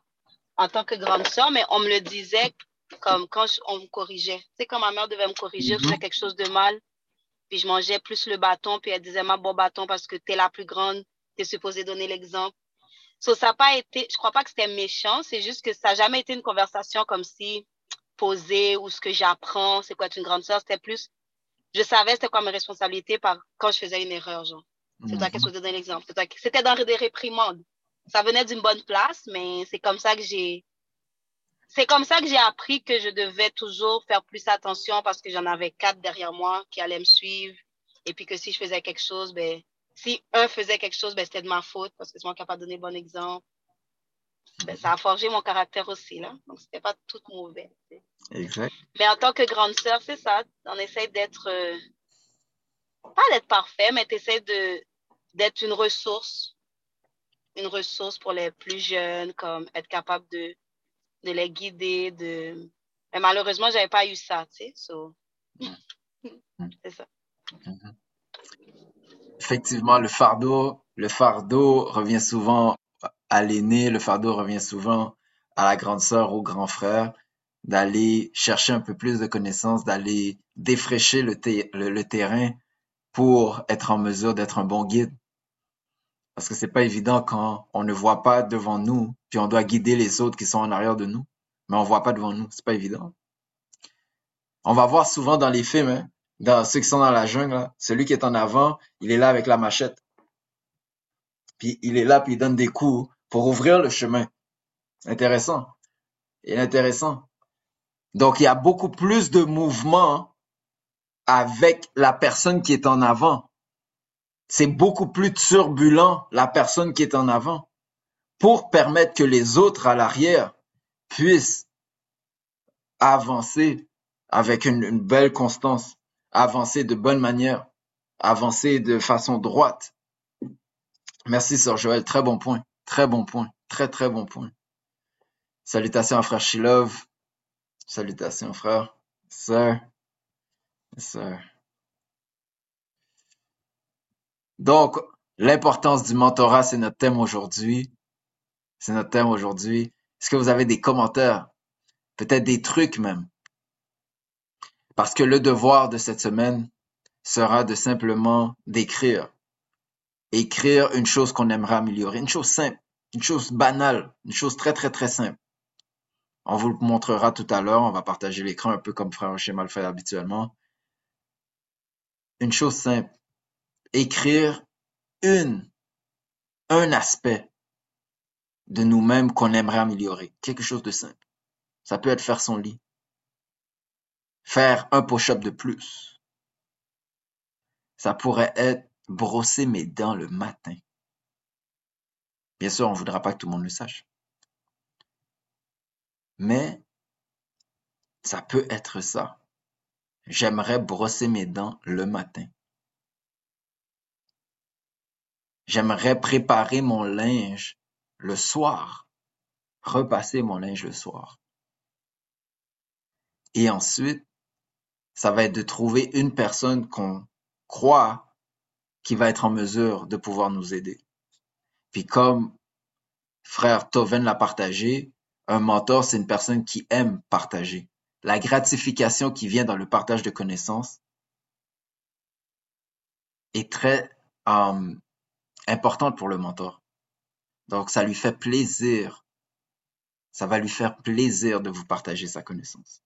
en tant que grande sœur, mais on me le disait comme quand je- on me corrigeait. Tu sais, quand ma mère devait me corriger, je Mhm. faisais quelque chose de mal, puis je mangeais plus le bâton, puis elle disait, ma bon bâton, parce que t'es la plus grande, t'es supposée donner l'exemple. So, ça n'a pas été, je crois pas que c'était méchant, c'est juste que ça n'a jamais été une conversation comme si posée ou ce que j'apprends, c'est quoi être une grande sœur, c'était plus, je savais c'était quoi mes responsabilités par, quand je faisais une erreur, genre. C'est toi qui es Mhm. donner l'exemple. C'était dans des réprimandes. Ça venait d'une bonne place, mais c'est comme ça que j'ai, c'est comme ça que j'ai appris que je devais toujours faire plus attention parce que j'en avais quatre derrière moi qui allaient me suivre. Et puis que si je faisais quelque chose, ben, si un faisait quelque chose, ben, c'était de ma faute parce que c'est moi qui n'ai pas donné le bon exemple. Ben, ça a forgé mon caractère aussi, là. Donc, c'était pas tout mauvais. Exact. Mais en tant que grande sœur, c'est ça. On essaie d'être, euh, pas d'être parfait, mais tu essaies d'être une ressource. Une ressource pour les plus jeunes, comme être capable de, de les guider. De... Mais malheureusement, j'avais pas eu ça, tu sais. so. c'est ça. Effectivement, le fardeau, le fardeau revient souvent à l'aîné, le fardeau revient souvent à la grande sœur, au grand frère. d'aller chercher un peu plus de connaissances, d'aller défraîcher le, le, terrain pour être en mesure d'être un bon guide. Parce que c'est pas évident quand on ne voit pas devant nous, puis on doit guider les autres qui sont en arrière de nous, mais on voit pas devant nous. C'est pas évident. On va voir souvent dans les films, hein, dans ceux qui sont dans la jungle, celui qui est en avant, il est là avec la machette. Puis il est là, puis il donne des coups pour ouvrir le chemin. Intéressant. Et intéressant. Donc, il y a beaucoup plus de mouvement avec la personne qui est en avant. C'est beaucoup plus turbulent, la personne qui est en avant, pour permettre que les autres à l'arrière puissent avancer avec une, belle constance, avancer de bonne manière, avancer de façon droite. Merci, Sir Joël. Très bon point. Très bon point. Très, très bon point. Salutations frère Shilov. Salutations, frère. Sir. Sir. Donc, l'importance du mentorat, c'est notre thème aujourd'hui. C'est notre thème aujourd'hui. Est-ce que vous avez des commentaires? Peut-être des trucs même. Parce que le devoir de cette semaine sera de simplement d'écrire. Écrire une chose qu'on aimerait améliorer. Une chose simple. Une chose banale. Une chose très, très, très simple. On vous le montrera tout à l'heure. On va partager l'écran un peu comme Frère Schéma le fait habituellement. Une chose simple. Écrire une, un aspect de nous-mêmes qu'on aimerait améliorer. Quelque chose de simple. Ça peut être faire son lit. Faire un push-up de plus. Ça pourrait être brosser mes dents le matin. Bien sûr, on ne voudra pas que tout le monde le sache mais ça peut être ça. J'aimerais brosser mes dents le matin. J'aimerais préparer mon linge le soir, repasser mon linge le soir. Et ensuite, ça va être de trouver une personne qu'on croit qui va être en mesure de pouvoir nous aider. Puis comme frère Toven l'a partagé, un mentor, c'est une personne qui aime partager. La gratification qui vient dans le partage de connaissances est très euh, importante pour le mentor. Donc, ça lui fait plaisir. Ça va lui faire plaisir de vous partager sa connaissance.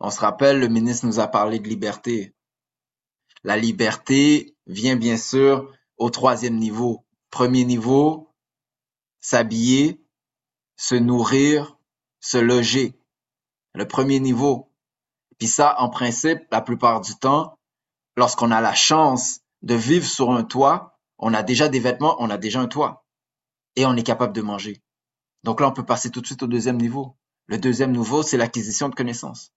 On se rappelle, le ministre nous a parlé de liberté. La liberté vient bien sûr au troisième niveau. Premier niveau, s'habiller, se nourrir, se loger. Le premier niveau. Puis ça, en principe, la plupart du temps, lorsqu'on a la chance de vivre sur un toit, on a déjà des vêtements, on a déjà un toit. Et on est capable de manger. Donc là, on peut passer tout de suite au deuxième niveau. Le deuxième niveau, c'est l'acquisition de connaissances.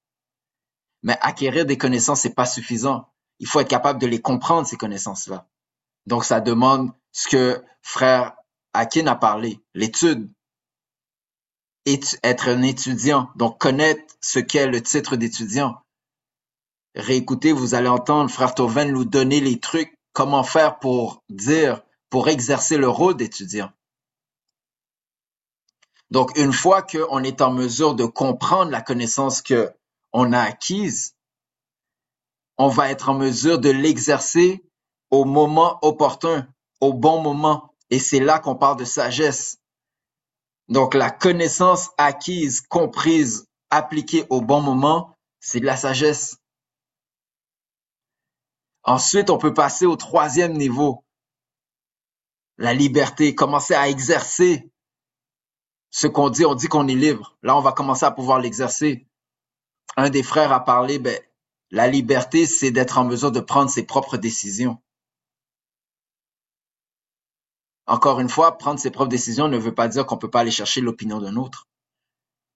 Mais acquérir des connaissances, c'est pas suffisant. Il faut être capable de les comprendre, ces connaissances-là. Donc, ça demande ce que frère Akin a parlé, l'étude. Être un étudiant, donc connaître ce qu'est le titre d'étudiant. Réécoutez, vous allez entendre frère Toven nous donner les trucs, comment faire pour dire, pour exercer le rôle d'étudiant. Donc, une fois qu'on est en mesure de comprendre la connaissance que on a acquise, on va être en mesure de l'exercer au moment opportun, au bon moment. Et c'est là qu'on parle de sagesse. Donc la connaissance acquise, comprise, appliquée au bon moment, c'est de la sagesse. Ensuite, on peut passer au troisième niveau. La liberté, commencer à exercer ce qu'on dit. On dit qu'on est libre. Là, on va commencer à pouvoir l'exercer. Un des frères a parlé, ben, la liberté, c'est d'être en mesure de prendre ses propres décisions. Encore une fois, prendre ses propres décisions ne veut pas dire qu'on ne peut pas aller chercher l'opinion d'un autre.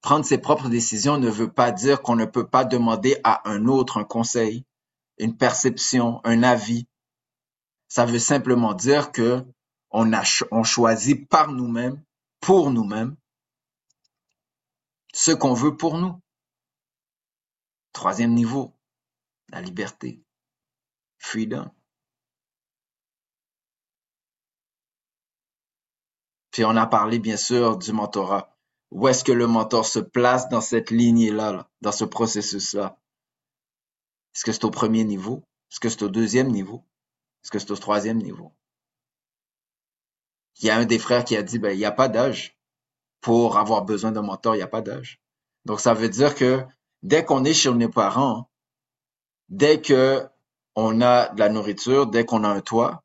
Prendre ses propres décisions ne veut pas dire qu'on ne peut pas demander à un autre un conseil, une perception, un avis. Ça veut simplement dire que on, choisit par nous-mêmes, pour nous-mêmes, ce qu'on veut pour nous. Troisième niveau, la liberté. Freedom. Puis on a parlé, bien sûr, du mentorat. Où est-ce que le mentor se place dans cette lignée-là, là, dans ce processus-là? Est-ce que c'est au premier niveau? Est-ce que c'est au deuxième niveau? Est-ce que c'est au troisième niveau? Il y a un des frères qui a dit, ben, il n'y a pas d'âge pour avoir besoin d'un mentor, il n'y a pas d'âge. Donc, ça veut dire que dès qu'on est chez nos parents, dès que on a de la nourriture, dès qu'on a un toit,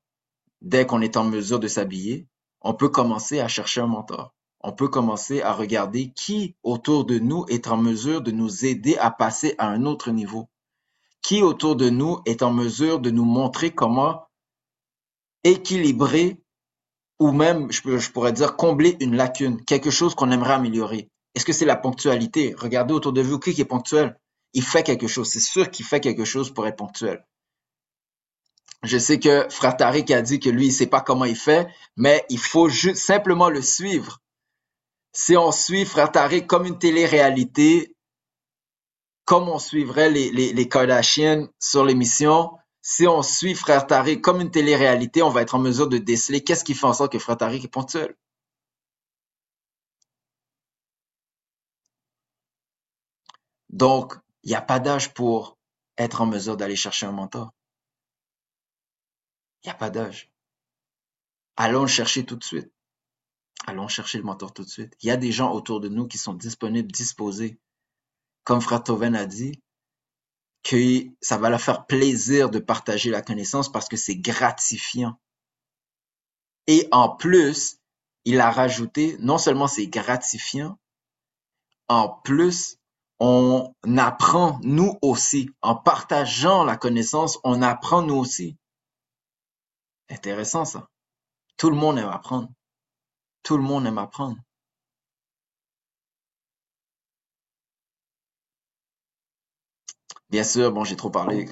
dès qu'on est en mesure de s'habiller, on peut commencer à chercher un mentor. On peut commencer à regarder qui autour de nous est en mesure de nous aider à passer à un autre niveau. Qui autour de nous est en mesure de nous montrer comment équilibrer ou même, je, pourrais dire, combler une lacune, quelque chose qu'on aimerait améliorer. Est-ce que c'est la ponctualité? Regardez autour de vous, qui est ponctuel? Il fait quelque chose. C'est sûr qu'il fait quelque chose pour être ponctuel. Je sais que Frère Tariq a dit que lui, il sait pas comment il fait, mais il faut simplement le suivre. Si on suit Frère Tariq comme une télé-réalité, comme on suivrait les, les, les Kardashians sur l'émission, si on suit Frère Tariq comme une télé-réalité, on va être en mesure de déceler qu'est-ce qui fait en sorte que Frère Tariq est ponctuel. Donc, il n'y a pas d'âge pour être en mesure d'aller chercher un mentor. Il n'y a pas d'âge. Allons le chercher tout de suite. Allons chercher le mentor tout de suite. Il y a des gens autour de nous qui sont disponibles, disposés. Comme Frère a dit, que ça va leur faire plaisir de partager la connaissance parce que c'est gratifiant. Et en plus, il a rajouté, non seulement c'est gratifiant, en plus, on apprend nous aussi. En partageant la connaissance, on apprend nous aussi. Intéressant ça. Tout le monde aime apprendre. Tout le monde aime apprendre. Bien sûr, bon, j'ai trop parlé.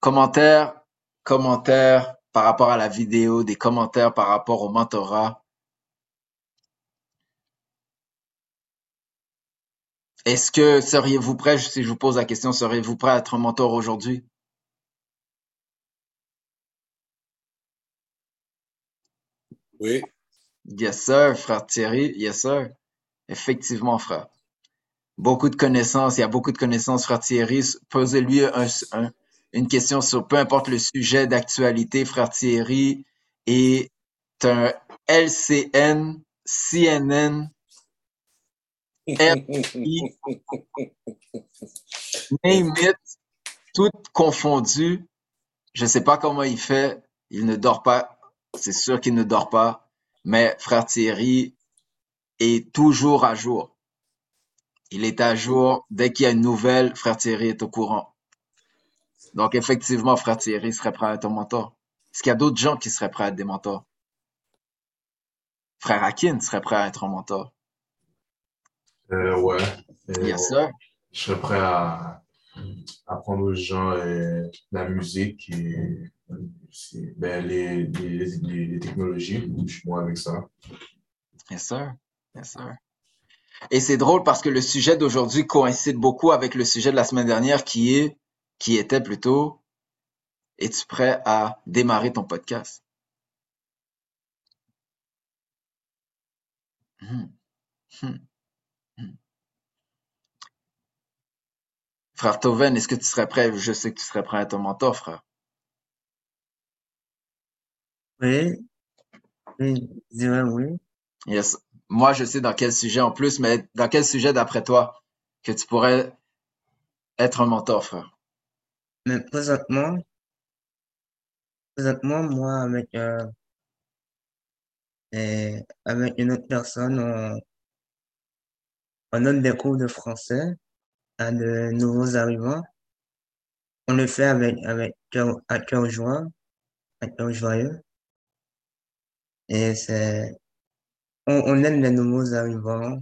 Commentaires, commentaires par rapport à la vidéo, des commentaires par rapport au mentorat. Est-ce que seriez-vous prêt, si je vous pose la question, seriez-vous prêt à être un mentor aujourd'hui? Oui. Yes, sir, frère Thierry. Yes, sir. Effectivement, frère. Beaucoup de connaissances. Il y a beaucoup de connaissances, frère Thierry. Posez-lui une question sur peu importe le sujet d'actualité, frère Thierry. Et un LCN, CNN, FI, name it, tout confondu. Je ne sais pas comment il fait. Il ne dort pas c'est sûr qu'il ne dort pas, mais frère Thierry est toujours à jour. Il est à jour. Dès qu'il y a une nouvelle, frère Thierry est au courant. Donc, effectivement, frère Thierry serait prêt à être un mentor. Est-ce qu'il y a d'autres gens qui seraient prêts à être des mentors? Frère Akin serait prêt à être un mentor. Euh, ouais. Yes, sir. Je serais prêt à apprendre aux gens euh, la musique et ben, les, les, les, technologies. Je suis moi avec ça. Yes, sir. Yes, sir. Et c'est drôle parce que le sujet d'aujourd'hui coïncide beaucoup avec le sujet de la semaine dernière qui est, qui était plutôt, es-tu prêt à démarrer ton podcast? Hmm. Hmm. Hmm. Frère Toven, est-ce que tu serais prêt? Je sais que tu serais prêt à ton mentor, frère. Oui, oui, je dirais oui. Yes. Moi, je sais dans quel sujet en plus, mais dans quel sujet d'après toi que tu pourrais être un mentor, frère? Mais présentement, présentement, moi, avec, euh, avec une autre personne, on, on donne des cours de français à de nouveaux arrivants. On le fait avec, avec cœur, à cœur joie, à cœur joyeux. Et c'est, on, on aime les nouveaux arrivants.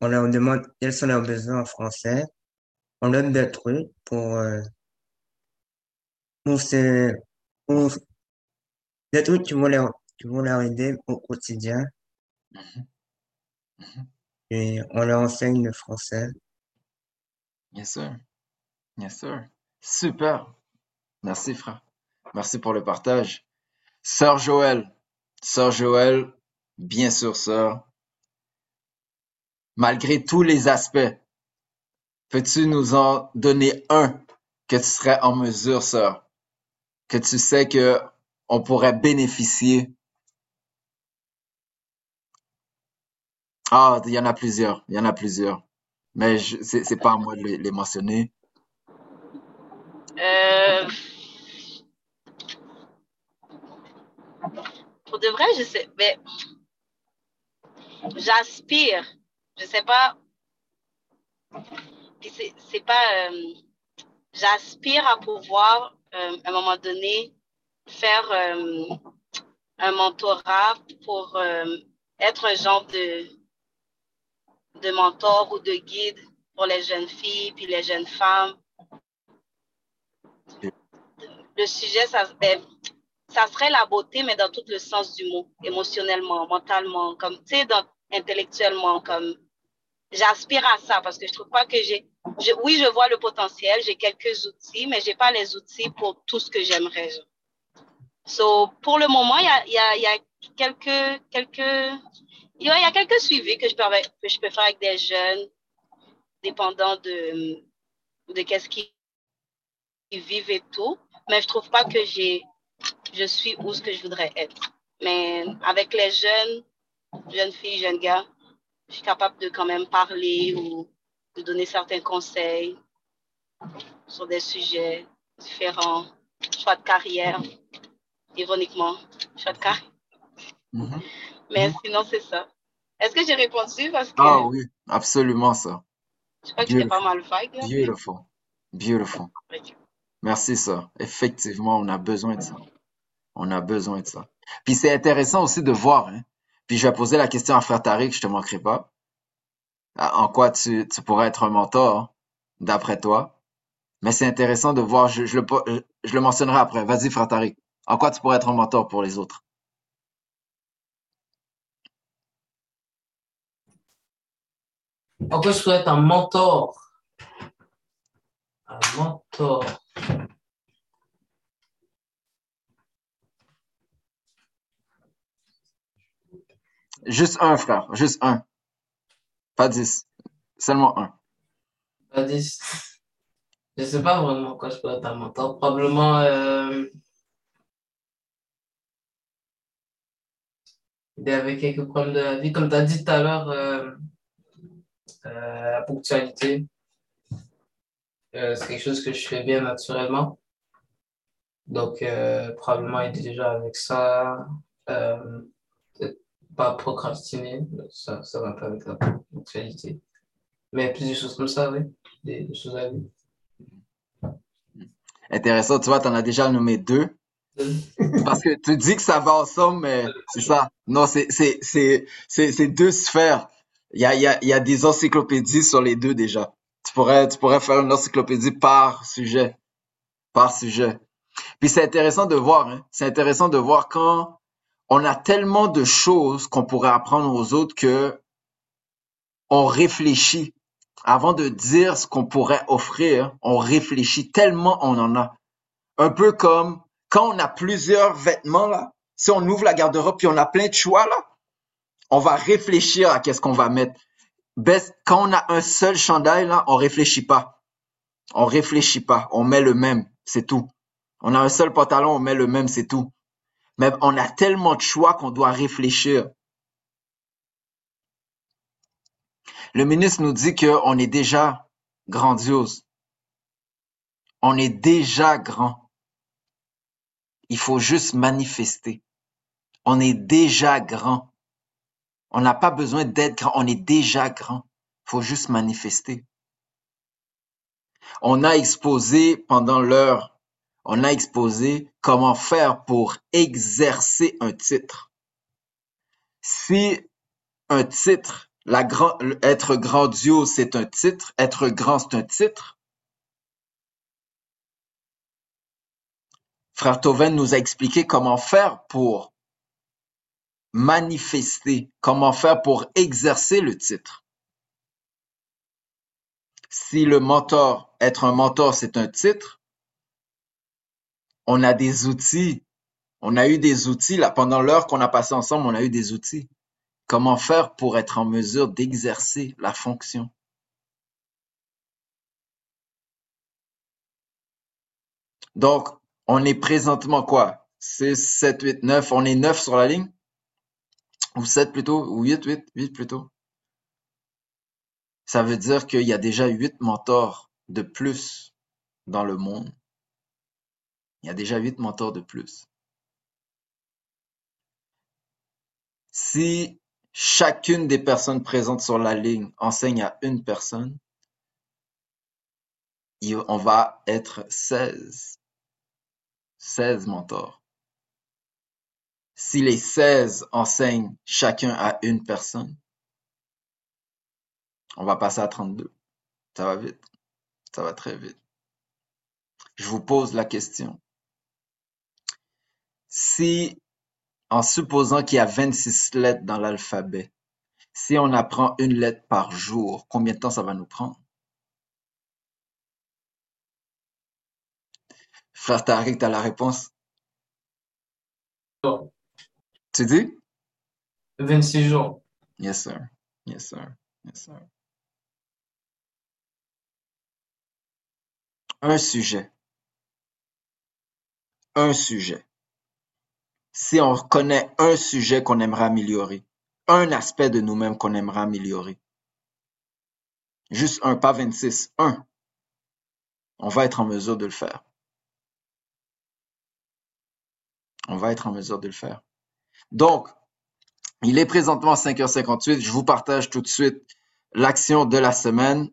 On leur demande quels sont leurs besoins en français. On donne des trucs pour, euh, pour ces, pour des trucs qui vont leur, qui vont leur aider au quotidien. Mhm. Mhm. Et on leur enseigne le français. Yes, sir. Yes, sir. Super. Merci, frère. Merci pour le partage. Sœur Joël. Sœur Joël, Bien sûr, sœur. Malgré tous les aspects, peux-tu nous en donner un que tu serais en mesure, sœur, que tu sais que on pourrait bénéficier? Ah, il y en a plusieurs, il y en a plusieurs. Mais c'est, pas à moi de les, les mentionner. Euh, pour de vrai, je sais, mais j'aspire, je sais pas, puis c'est, c'est pas, euh, j'aspire à pouvoir, euh, à un moment donné, faire euh, un mentorat pour être un genre de, de mentor ou de guide pour les jeunes filles puis les jeunes femmes. Le sujet, ça, ben, ça serait la beauté, mais dans tout le sens du mot, émotionnellement, mentalement, comme, tu sais, intellectuellement, comme, j'aspire à ça parce que je trouve pas que j'ai, oui, je vois le potentiel, j'ai quelques outils, mais j'ai pas les outils pour tout ce que j'aimerais. So, pour le moment, il y a, y y a quelques, quelques, il y a, quelques suivis que je peux, que je peux faire avec des jeunes, dépendant de, de qu'est-ce qu'ils vivent et tout. Mais je trouve pas que j'ai, je suis où ce que je voudrais être. Mais avec les jeunes, jeunes filles, jeunes gars, je suis capable de quand même parler ou de donner certains conseils sur des sujets différents, choix de carrière, ironiquement, choix de carrière. Mhm. Mais sinon, c'est ça. Est-ce que j'ai répondu? Parce que Ah oui, absolument ça. je crois que j'étais pas mal vague. là. Beautiful. Beautiful. Merci, ça. Effectivement, on a besoin de ça. On a besoin de ça. Puis c'est intéressant aussi de voir, hein. Puis je vais poser la question à Frère Tariq, je te manquerai pas. Ah, En quoi tu, pourrais être un mentor, d'après toi? Mais c'est intéressant de voir, je, le, je le mentionnerai après. Vas-y, Frère Tariq. En quoi tu pourrais être un mentor pour les autres? En quoi je pourrais être un mentor? Un mentor. Juste un, frère. Juste un. Pas dix. Seulement un. Pas dix. Je sais pas vraiment en quoi je être un mentor. Probablement euh, aider avec quelques problèmes de la vie. Comme tu as dit tout à l'heure, euh, euh, la ponctualité, c'est quelque chose que je fais bien naturellement. Donc, probablement aider déjà avec ça. Pas procrastiner, ça, ça va pas avec la ponctualité. Mais plus des choses comme ça, oui. Des, des choses à vie. Intéressant, tu vois, t'en as déjà nommé deux. Parce que tu dis que ça va ensemble, mais c'est ça. Non, c'est, deux sphères. Il y a, y a, y a des encyclopédies sur les deux déjà. Tu pourrais, tu pourrais faire une encyclopédie par sujet. Par sujet. Puis c'est intéressant de voir, hein. C'est intéressant de voir quand on a tellement de choses qu'on pourrait apprendre aux autres que on réfléchit. Avant de dire ce qu'on pourrait offrir, on réfléchit tellement on en a. Un peu comme quand on a plusieurs vêtements là, si on ouvre la garde-robe puis on a plein de choix là, on va réfléchir à qu'est-ce qu'on va mettre. Best, quand on a un seul chandail là, on réfléchit pas. On réfléchit pas, on met le même, c'est tout. On a un seul pantalon, on met le même, c'est tout. Mais on a tellement de choix qu'on doit réfléchir. Le ministre nous dit qu'on est déjà grandiose. On est déjà grand. Il faut juste manifester. On est déjà grand. On n'a pas besoin d'être grand. On est déjà grand. Il faut juste manifester. On a exposé pendant l'heure, on a exposé comment faire pour exercer un titre. Si un titre, être grandiose, c'est un titre, être grand, c'est un titre. Frère Toven nous a expliqué comment faire pour manifester, comment faire pour exercer le titre. Si le mentor, être un mentor, c'est un titre, on a des outils. On a eu des outils là pendant l'heure qu'on a passé ensemble, on a eu des outils. Comment faire pour être en mesure d'exercer la fonction? Donc, on est présentement quoi? 6, 7, 8, 9. On est 9 sur la ligne? Ou 7 plutôt? Ou 8, 8, 8 plutôt? Ça veut dire qu'il y a déjà 8 mentors de plus dans le monde. Il y a déjà 8 mentors de plus. Si chacune des personnes présentes sur la ligne enseigne à une personne, on va être 16. 16 mentors. Si les 16 enseignent chacun à une personne, on va passer à 32. Ça va vite. Ça va très vite. Je vous pose la question. Si, en supposant qu'il y a 26 lettres dans l'alphabet, si on apprend une lettre par jour, combien de temps ça va nous prendre? Frère Tariq, t'as la réponse? Tu dis? 26 jours. Yes, sir. Yes, sir. Yes, sir. Un sujet. Un sujet. Si on reconnaît un sujet qu'on aimerait améliorer, un aspect de nous-mêmes qu'on aimerait améliorer, juste un, pas 26, un, on va être en mesure de le faire. On va être en mesure de le faire. Donc, il est présentement 5h58. Je vous partage tout de suite l'action de la semaine.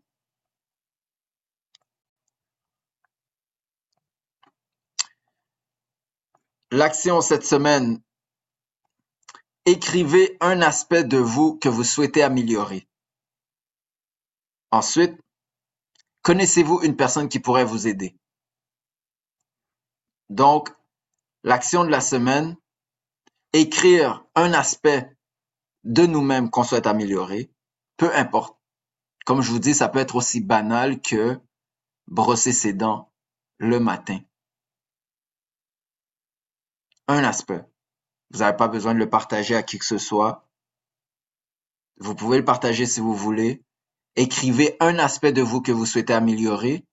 L'action cette semaine, écrivez un aspect de vous que vous souhaitez améliorer. Ensuite, connaissez-vous une personne qui pourrait vous aider? Donc, l'action de la semaine, écrire un aspect de nous-mêmes qu'on souhaite améliorer, peu importe. Comme je vous dis, ça peut être aussi banal que brosser ses dents le matin un aspect. Vous n'avez pas besoin de le partager à qui que ce soit. Vous pouvez le partager si vous voulez. Écrivez un aspect de vous que vous souhaitez améliorer.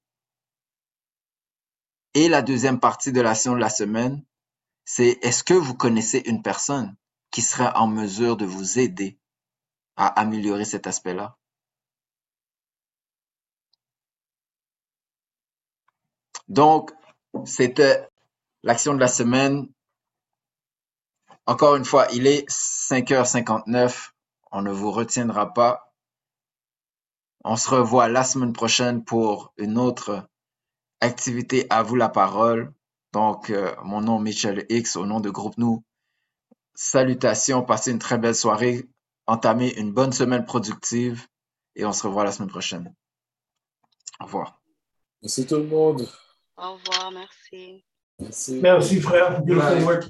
Et la deuxième partie de l'action de la semaine, c'est est-ce que vous connaissez une personne qui serait en mesure de vous aider à améliorer cet aspect-là? Donc, c'était l'action de la semaine. Encore une fois, il est 5h59. On ne vous retiendra pas. On se revoit la semaine prochaine pour une autre activité à vous la parole. Donc, euh, mon nom Michel X, au nom de Groupe Nous. Salutations, passez une très belle soirée, entamez une bonne semaine productive et on se revoit la semaine prochaine. Au revoir. Merci tout le monde. Au revoir, merci. Merci. Merci, frère. Beautiful work.